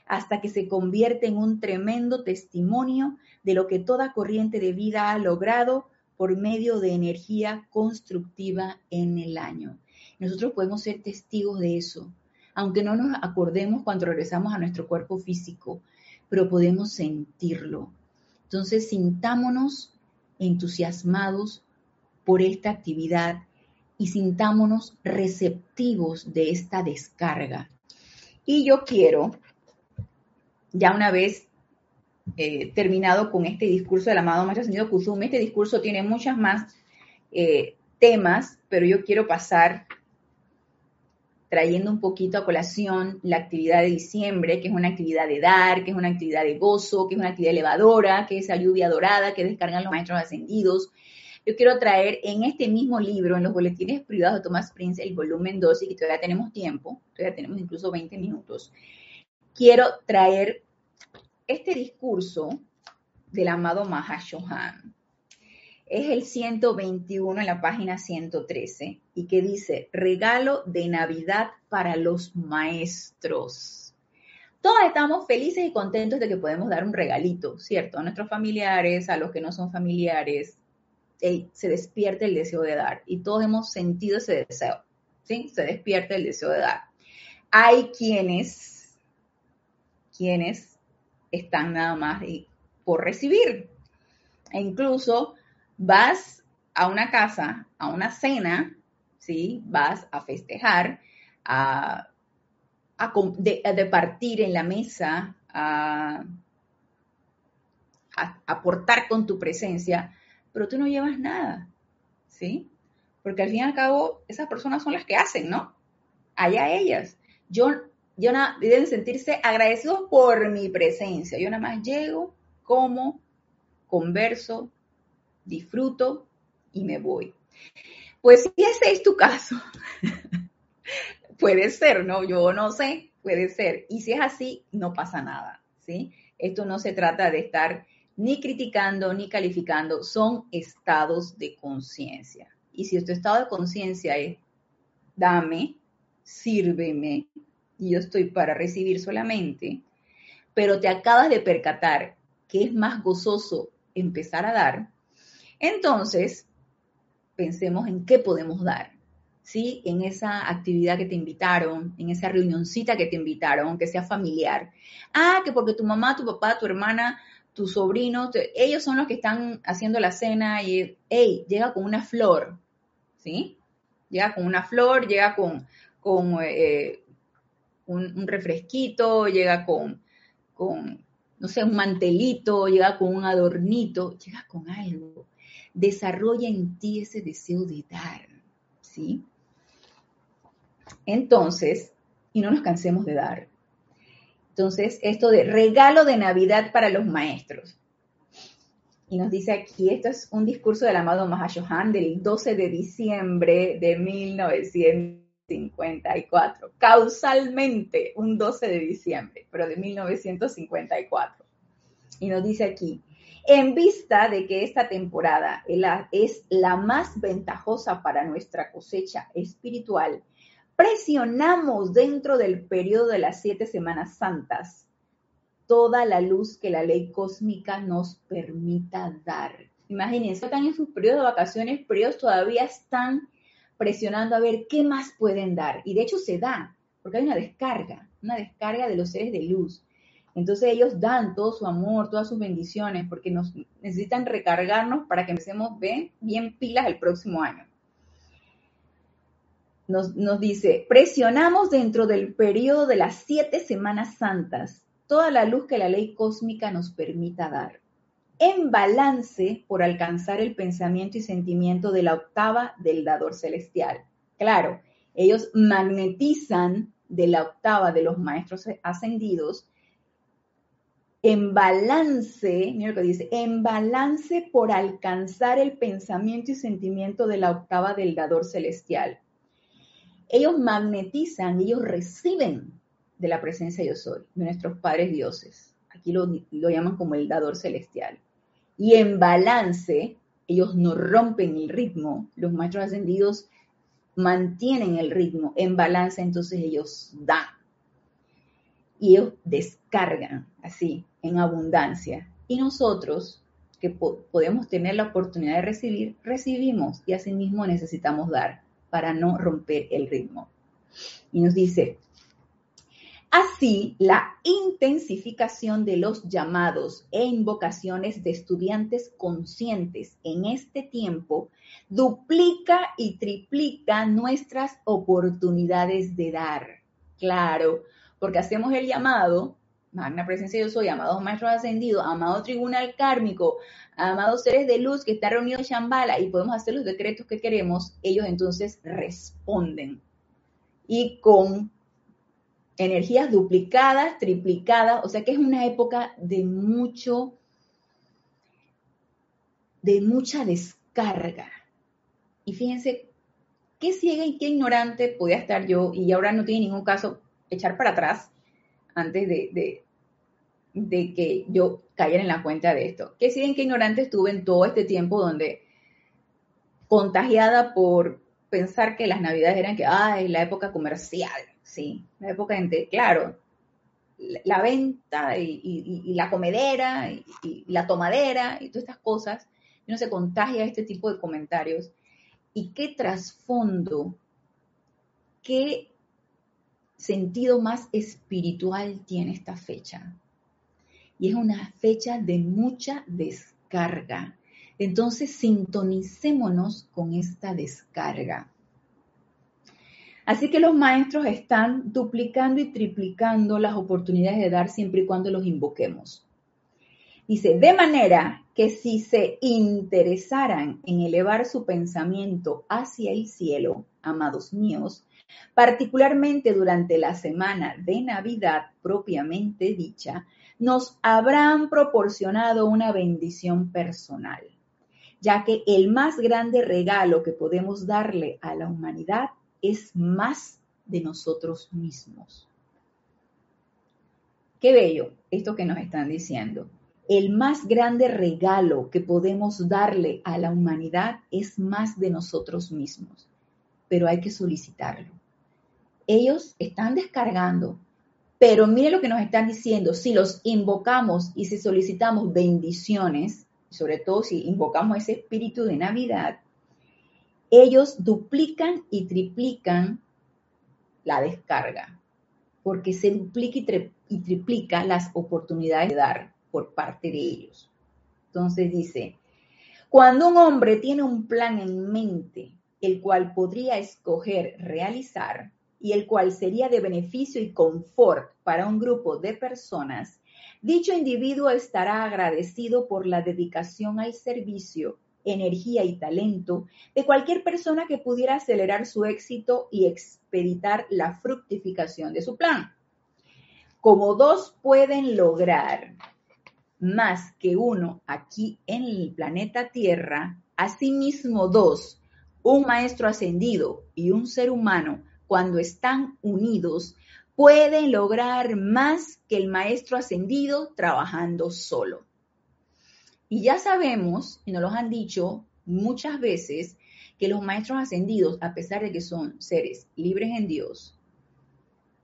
hasta que se convierte en un tremendo testimonio de lo que toda corriente de vida ha logrado por medio de energía constructiva en el año. Nosotros podemos ser testigos de eso, aunque no nos acordemos cuando regresamos a nuestro cuerpo físico, pero podemos sentirlo. Entonces, sintámonos entusiasmados por esta actividad y sintámonos receptivos de esta descarga. Y yo quiero, ya una vez eh, terminado con este discurso del amado Maestro Ascendido Kusumi, este discurso tiene muchas más eh, temas, pero yo quiero pasar trayendo un poquito a colación la actividad de diciembre, que es una actividad de dar, que es una actividad de gozo, que es una actividad elevadora, que es esa lluvia dorada que descargan los maestros ascendidos. Yo quiero traer en este mismo libro, en los boletines privados de Thomas Prince, el volumen 12, y todavía tenemos tiempo, todavía tenemos incluso 20 minutos, quiero traer este discurso del amado Mahashohan es el 121 en la página 113 y que dice, regalo de Navidad para los maestros. Todos estamos felices y contentos de que podemos dar un regalito, ¿cierto? A nuestros familiares, a los que no son familiares, se despierta el deseo de dar y todos hemos sentido ese deseo, ¿sí? Se despierta el deseo de dar. Hay quienes, quienes están nada más por recibir. E incluso vas a una casa, a una cena, ¿sí? Vas a festejar, a, de, partir en la mesa, a, aportar con tu presencia, pero tú no llevas nada, ¿sí? Porque al fin y al cabo, esas personas son las que hacen, ¿no? Allá ellas. Yo, yo deben sentirse agradecidos por mi presencia. Yo nada más llego, como, converso, disfruto y me voy. Pues si ese es tu caso, puede ser, ¿no? Yo no sé, puede ser. Y si es así, no pasa nada, ¿sí? Esto no se trata de estar ni criticando ni calificando, son estados de conciencia. Y si tu estado de conciencia es, dame, sírveme, y yo estoy para recibir solamente, pero te acabas de percatar que es más gozoso empezar a dar, entonces, pensemos en qué podemos dar, ¿sí? En esa actividad que te invitaron, en esa reunioncita que te invitaron, aunque sea familiar. Ah, que porque tu mamá, tu papá, tu hermana, tu sobrino, ellos son los que están haciendo la cena y, hey, llega con una flor, ¿sí? Llega con una flor, llega con, con eh, un, refresquito, llega con, con, no sé, un mantelito, llega con un adornito, llega con algo desarrolla en ti ese deseo de dar, ¿sí? Entonces, y no nos cansemos de dar. Entonces, esto de regalo de Navidad para los maestros. Y nos dice aquí, esto es un discurso del amado Mahashohan del 12 de diciembre de 1954, causalmente un 12 de diciembre, pero de 1954. Y nos dice aquí, en vista de que esta temporada es la más ventajosa para nuestra cosecha espiritual, presionamos dentro del periodo de las siete semanas santas toda la luz que la ley cósmica nos permita dar. Imagínense, están en sus periodos de vacaciones, pero ellos todavía están presionando a ver qué más pueden dar. Y de hecho se da, porque hay una descarga, una descarga de los seres de luz. Entonces ellos dan todo su amor, todas sus bendiciones, porque nos necesitan recargarnos para que empecemos bien, bien pilas el próximo año. Nos, nos dice, presionamos dentro del periodo de las siete semanas santas toda la luz que la ley cósmica nos permita dar, en balance por alcanzar el pensamiento y sentimiento de la octava del dador celestial. Claro, ellos magnetizan de la octava de los maestros ascendidos en balance, mira lo que dice, en balance por alcanzar el pensamiento y sentimiento de la octava del dador celestial. Ellos magnetizan, ellos reciben de la presencia yo soy, de nuestros padres dioses. Aquí lo, lo llaman como el dador celestial. Y en balance, ellos no rompen el ritmo, los maestros ascendidos mantienen el ritmo en balance, entonces ellos dan. y ellos descargan así, en abundancia. Y nosotros, que podemos tener la oportunidad de recibir, recibimos y asimismo necesitamos dar para no romper el ritmo. Y nos dice, Así, la intensificación de los llamados e invocaciones de estudiantes conscientes en este tiempo duplica y triplica nuestras oportunidades de dar. Claro, porque hacemos el llamado, magna presencia yo soy, amados maestros ascendidos, amado tribunal kármico, amados seres de luz que está reunido en Shambhala y podemos hacer los decretos que queremos, ellos entonces responden. Y con energías duplicadas, triplicadas, o sea que es una época de mucho, de mucha descarga. Y fíjense qué ciega y qué ignorante podía estar yo, y ahora no tiene ningún caso echar para atrás antes de, de, que yo cayera en la cuenta de esto. Qué ciega y qué ignorante estuve en todo este tiempo donde contagiada por pensar que las navidades eran que, ay, la época comercial, sí, la época en que, claro, la venta y, la comedera y, la tomadera y todas estas cosas, uno se contagia este tipo de comentarios. ¿Y qué trasfondo, qué sentido más espiritual tiene esta fecha? Y es una fecha de mucha descarga. Entonces, sintonicémonos con esta descarga. Así que los maestros están duplicando y triplicando las oportunidades de dar siempre y cuando los invoquemos. Dice, de manera que si se interesaran en elevar su pensamiento hacia el cielo, amados míos, particularmente durante la semana de Navidad propiamente dicha, nos habrán proporcionado una bendición personal, ya que el más grande regalo que podemos darle a la humanidad es más de nosotros mismos. Qué bello esto que nos están diciendo. El más grande regalo que podemos darle a la humanidad es más de nosotros mismos, pero hay que solicitarlo. Ellos están descargando, pero mire lo que nos están diciendo, si los invocamos y si solicitamos bendiciones, sobre todo si invocamos ese espíritu de Navidad, ellos duplican y triplican la descarga, porque se duplica y, triplica las oportunidades de dar por parte de ellos. Entonces dice, cuando un hombre tiene un plan en mente, el cual podría escoger realizar y el cual sería de beneficio y confort para un grupo de personas, dicho individuo estará agradecido por la dedicación al servicio energía y talento de cualquier persona que pudiera acelerar su éxito y expeditar la fructificación de su plan. Como dos pueden lograr más que uno aquí en el planeta Tierra, asimismo dos, un maestro ascendido y un ser humano, cuando están unidos, pueden lograr más que el maestro ascendido trabajando solo. Y ya sabemos, y nos lo han dicho muchas veces, que los maestros ascendidos, a pesar de que son seres libres en Dios,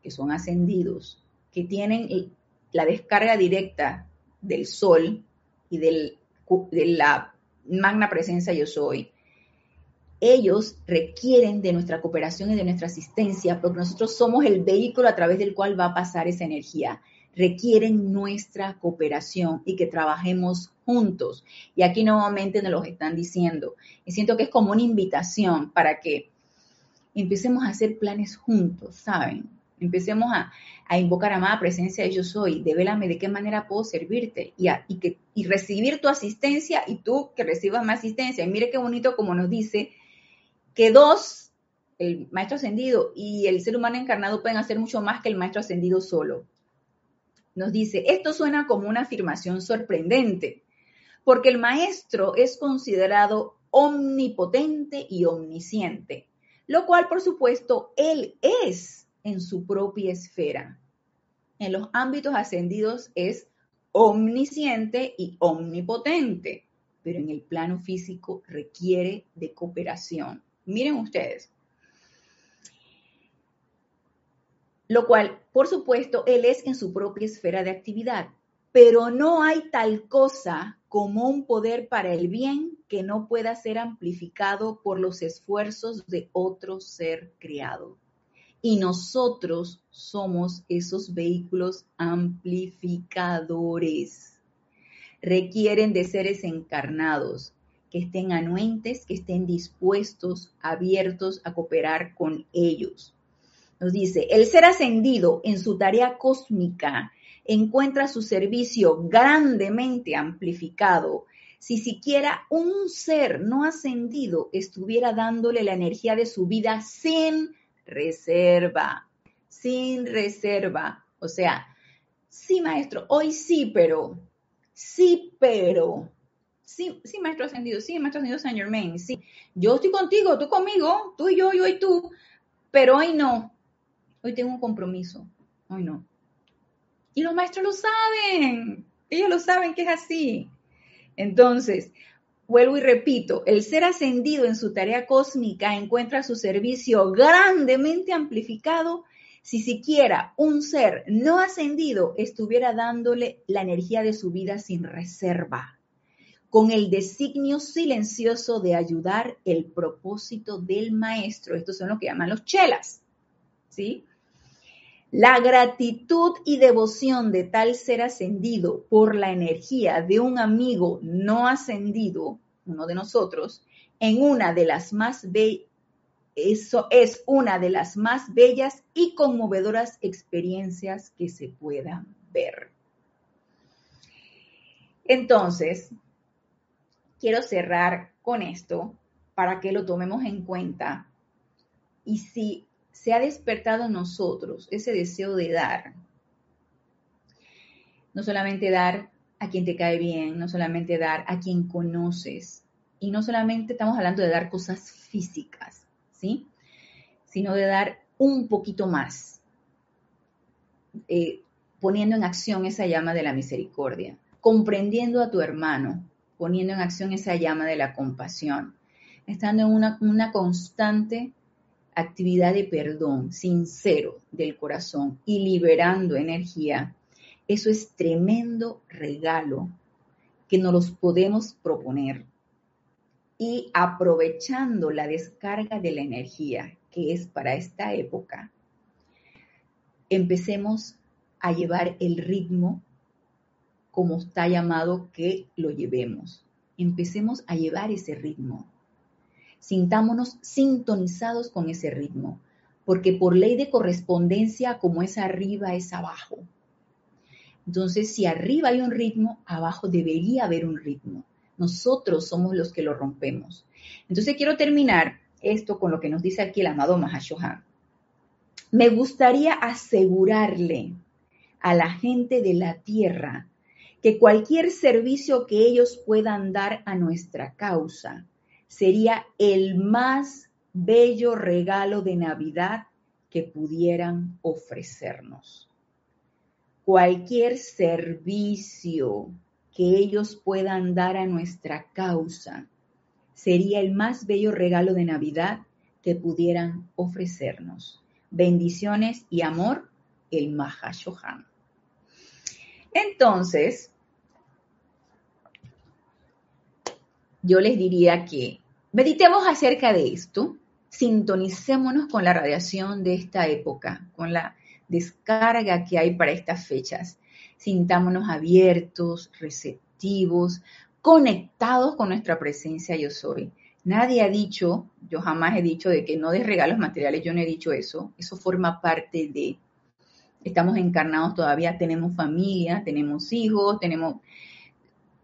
que son ascendidos, que tienen la descarga directa del sol y de la magna presencia yo soy, ellos requieren de nuestra cooperación y de nuestra asistencia porque nosotros somos el vehículo a través del cual va a pasar esa energía requieren nuestra cooperación y que trabajemos juntos. Y aquí nuevamente nos lo están diciendo. Y siento que es como una invitación para que empecemos a hacer planes juntos, ¿saben? Empecemos a, invocar a amada presencia de yo soy, devélame de qué manera puedo servirte y, y, que, y recibir tu asistencia y tú que recibas mi asistencia. Y mire qué bonito como nos dice que dos, el maestro ascendido y el ser humano encarnado pueden hacer mucho más que el maestro ascendido solo nos dice, esto suena como una afirmación sorprendente, porque el maestro es considerado omnipotente y omnisciente, lo cual por supuesto él es en su propia esfera. En los ámbitos ascendidos es omnisciente y omnipotente, pero en el plano físico requiere de cooperación. Miren ustedes, lo cual, por supuesto, él es en su propia esfera de actividad, pero no hay tal cosa como un poder para el bien que no pueda ser amplificado por los esfuerzos de otro ser creado. Y nosotros somos esos vehículos amplificadores. Requieren de seres encarnados, que estén anuentes, que estén dispuestos, abiertos a cooperar con ellos. Nos dice, el ser ascendido en su tarea cósmica encuentra su servicio grandemente amplificado si siquiera un ser no ascendido estuviera dándole la energía de su vida sin reserva, sin reserva. O sea, sí, maestro, hoy sí, pero, sí, pero, sí, sí, maestro ascendido, sí, maestro ascendido Saint Germain, sí, yo estoy contigo, tú conmigo, tú y yo, yo y tú, pero hoy no, hoy tengo un compromiso, hoy no. Y los maestros lo saben, ellos lo saben que es así. Entonces, vuelvo y repito, el ser ascendido en su tarea cósmica encuentra su servicio grandemente amplificado si siquiera un ser no ascendido estuviera dándole la energía de su vida sin reserva, con el designio silencioso de ayudar el propósito del maestro. Estos son lo que llaman los chelas, ¿sí? La gratitud y devoción de tal ser ascendido por la energía de un amigo no ascendido, uno de nosotros, en una de las más eso es una de las más bellas y conmovedoras experiencias que se puedan ver. Entonces, quiero cerrar con esto para que lo tomemos en cuenta. Y si se ha despertado en nosotros ese deseo de dar. No solamente dar a quien te cae bien, no solamente dar a quien conoces, y no solamente estamos hablando de dar cosas físicas, ¿sí? Sino de dar un poquito más, eh, poniendo en acción esa llama de la misericordia, comprendiendo a tu hermano, poniendo en acción esa llama de la compasión, estando en una, constante actividad de perdón sincero del corazón y liberando energía, eso es tremendo regalo que nos los podemos proponer. Y aprovechando la descarga de la energía que es para esta época, empecemos a llevar el ritmo como está llamado que lo llevemos. Empecemos a llevar ese ritmo sintámonos sintonizados con ese ritmo, porque por ley de correspondencia, como es arriba, es abajo. Entonces, si arriba hay un ritmo, abajo debería haber un ritmo. Nosotros somos los que lo rompemos. Entonces, quiero terminar esto con lo que nos dice aquí el amado Mahashohan. Me gustaría asegurarle a la gente de la tierra que cualquier servicio que ellos puedan dar a nuestra causa, sería el más bello regalo de Navidad que pudieran ofrecernos. Cualquier servicio que ellos puedan dar a nuestra causa sería el más bello regalo de Navidad que pudieran ofrecernos. Bendiciones y amor, el Mahashohan. Entonces, yo les diría que Meditemos acerca de esto, sintonicémonos con la radiación de esta época, con la descarga que hay para estas fechas. Sintámonos abiertos, receptivos, conectados con nuestra presencia yo soy. Nadie ha dicho, yo jamás he dicho de que no des regalos materiales, yo no he dicho eso, eso forma parte de, estamos encarnados todavía, tenemos familia, tenemos hijos, tenemos,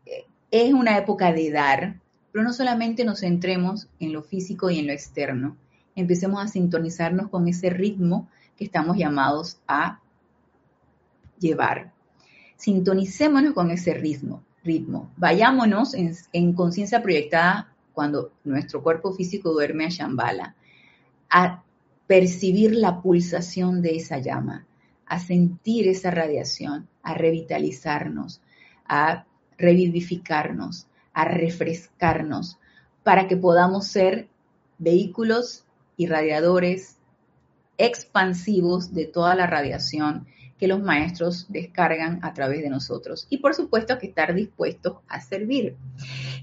eh, es una época de dar, pero no solamente nos centremos en lo físico y en lo externo, empecemos a sintonizarnos con ese ritmo que estamos llamados a llevar. Sintonicémonos con ese ritmo, ritmo. Vayámonos en, conciencia proyectada cuando nuestro cuerpo físico duerme a Shambhala, a percibir la pulsación de esa llama, a sentir esa radiación, a revitalizarnos, a revivificarnos, a refrescarnos para que podamos ser vehículos irradiadores expansivos de toda la radiación que los maestros descargan a través de nosotros. Y por supuesto que estar dispuestos a servir.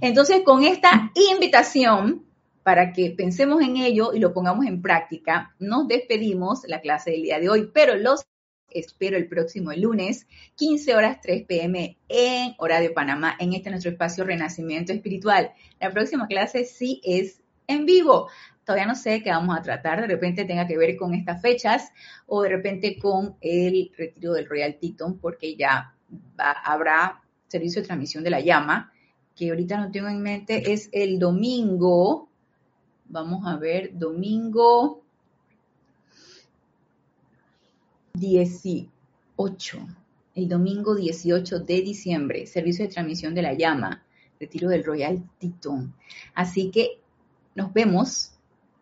Entonces, con esta invitación, para que pensemos en ello y lo pongamos en práctica, nos despedimos la clase del día de hoy, pero los espero el próximo lunes, 15 horas 3 pm en Horario Panamá, en este nuestro espacio Renacimiento Espiritual. La próxima clase sí es en vivo. Todavía no sé qué vamos a tratar, de repente tenga que ver con estas fechas o de repente con el retiro del Royal Teton, porque ya habrá servicio de transmisión de la llama, que ahorita no tengo en mente, es el domingo, vamos a ver, domingo 18, el domingo 18 de diciembre, servicio de transmisión de la llama, retiro del Royal Teton. Así que nos vemos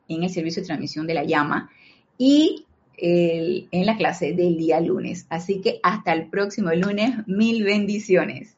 en el servicio de transmisión de la llama y en la clase del día lunes. Así que hasta el próximo lunes, mil bendiciones.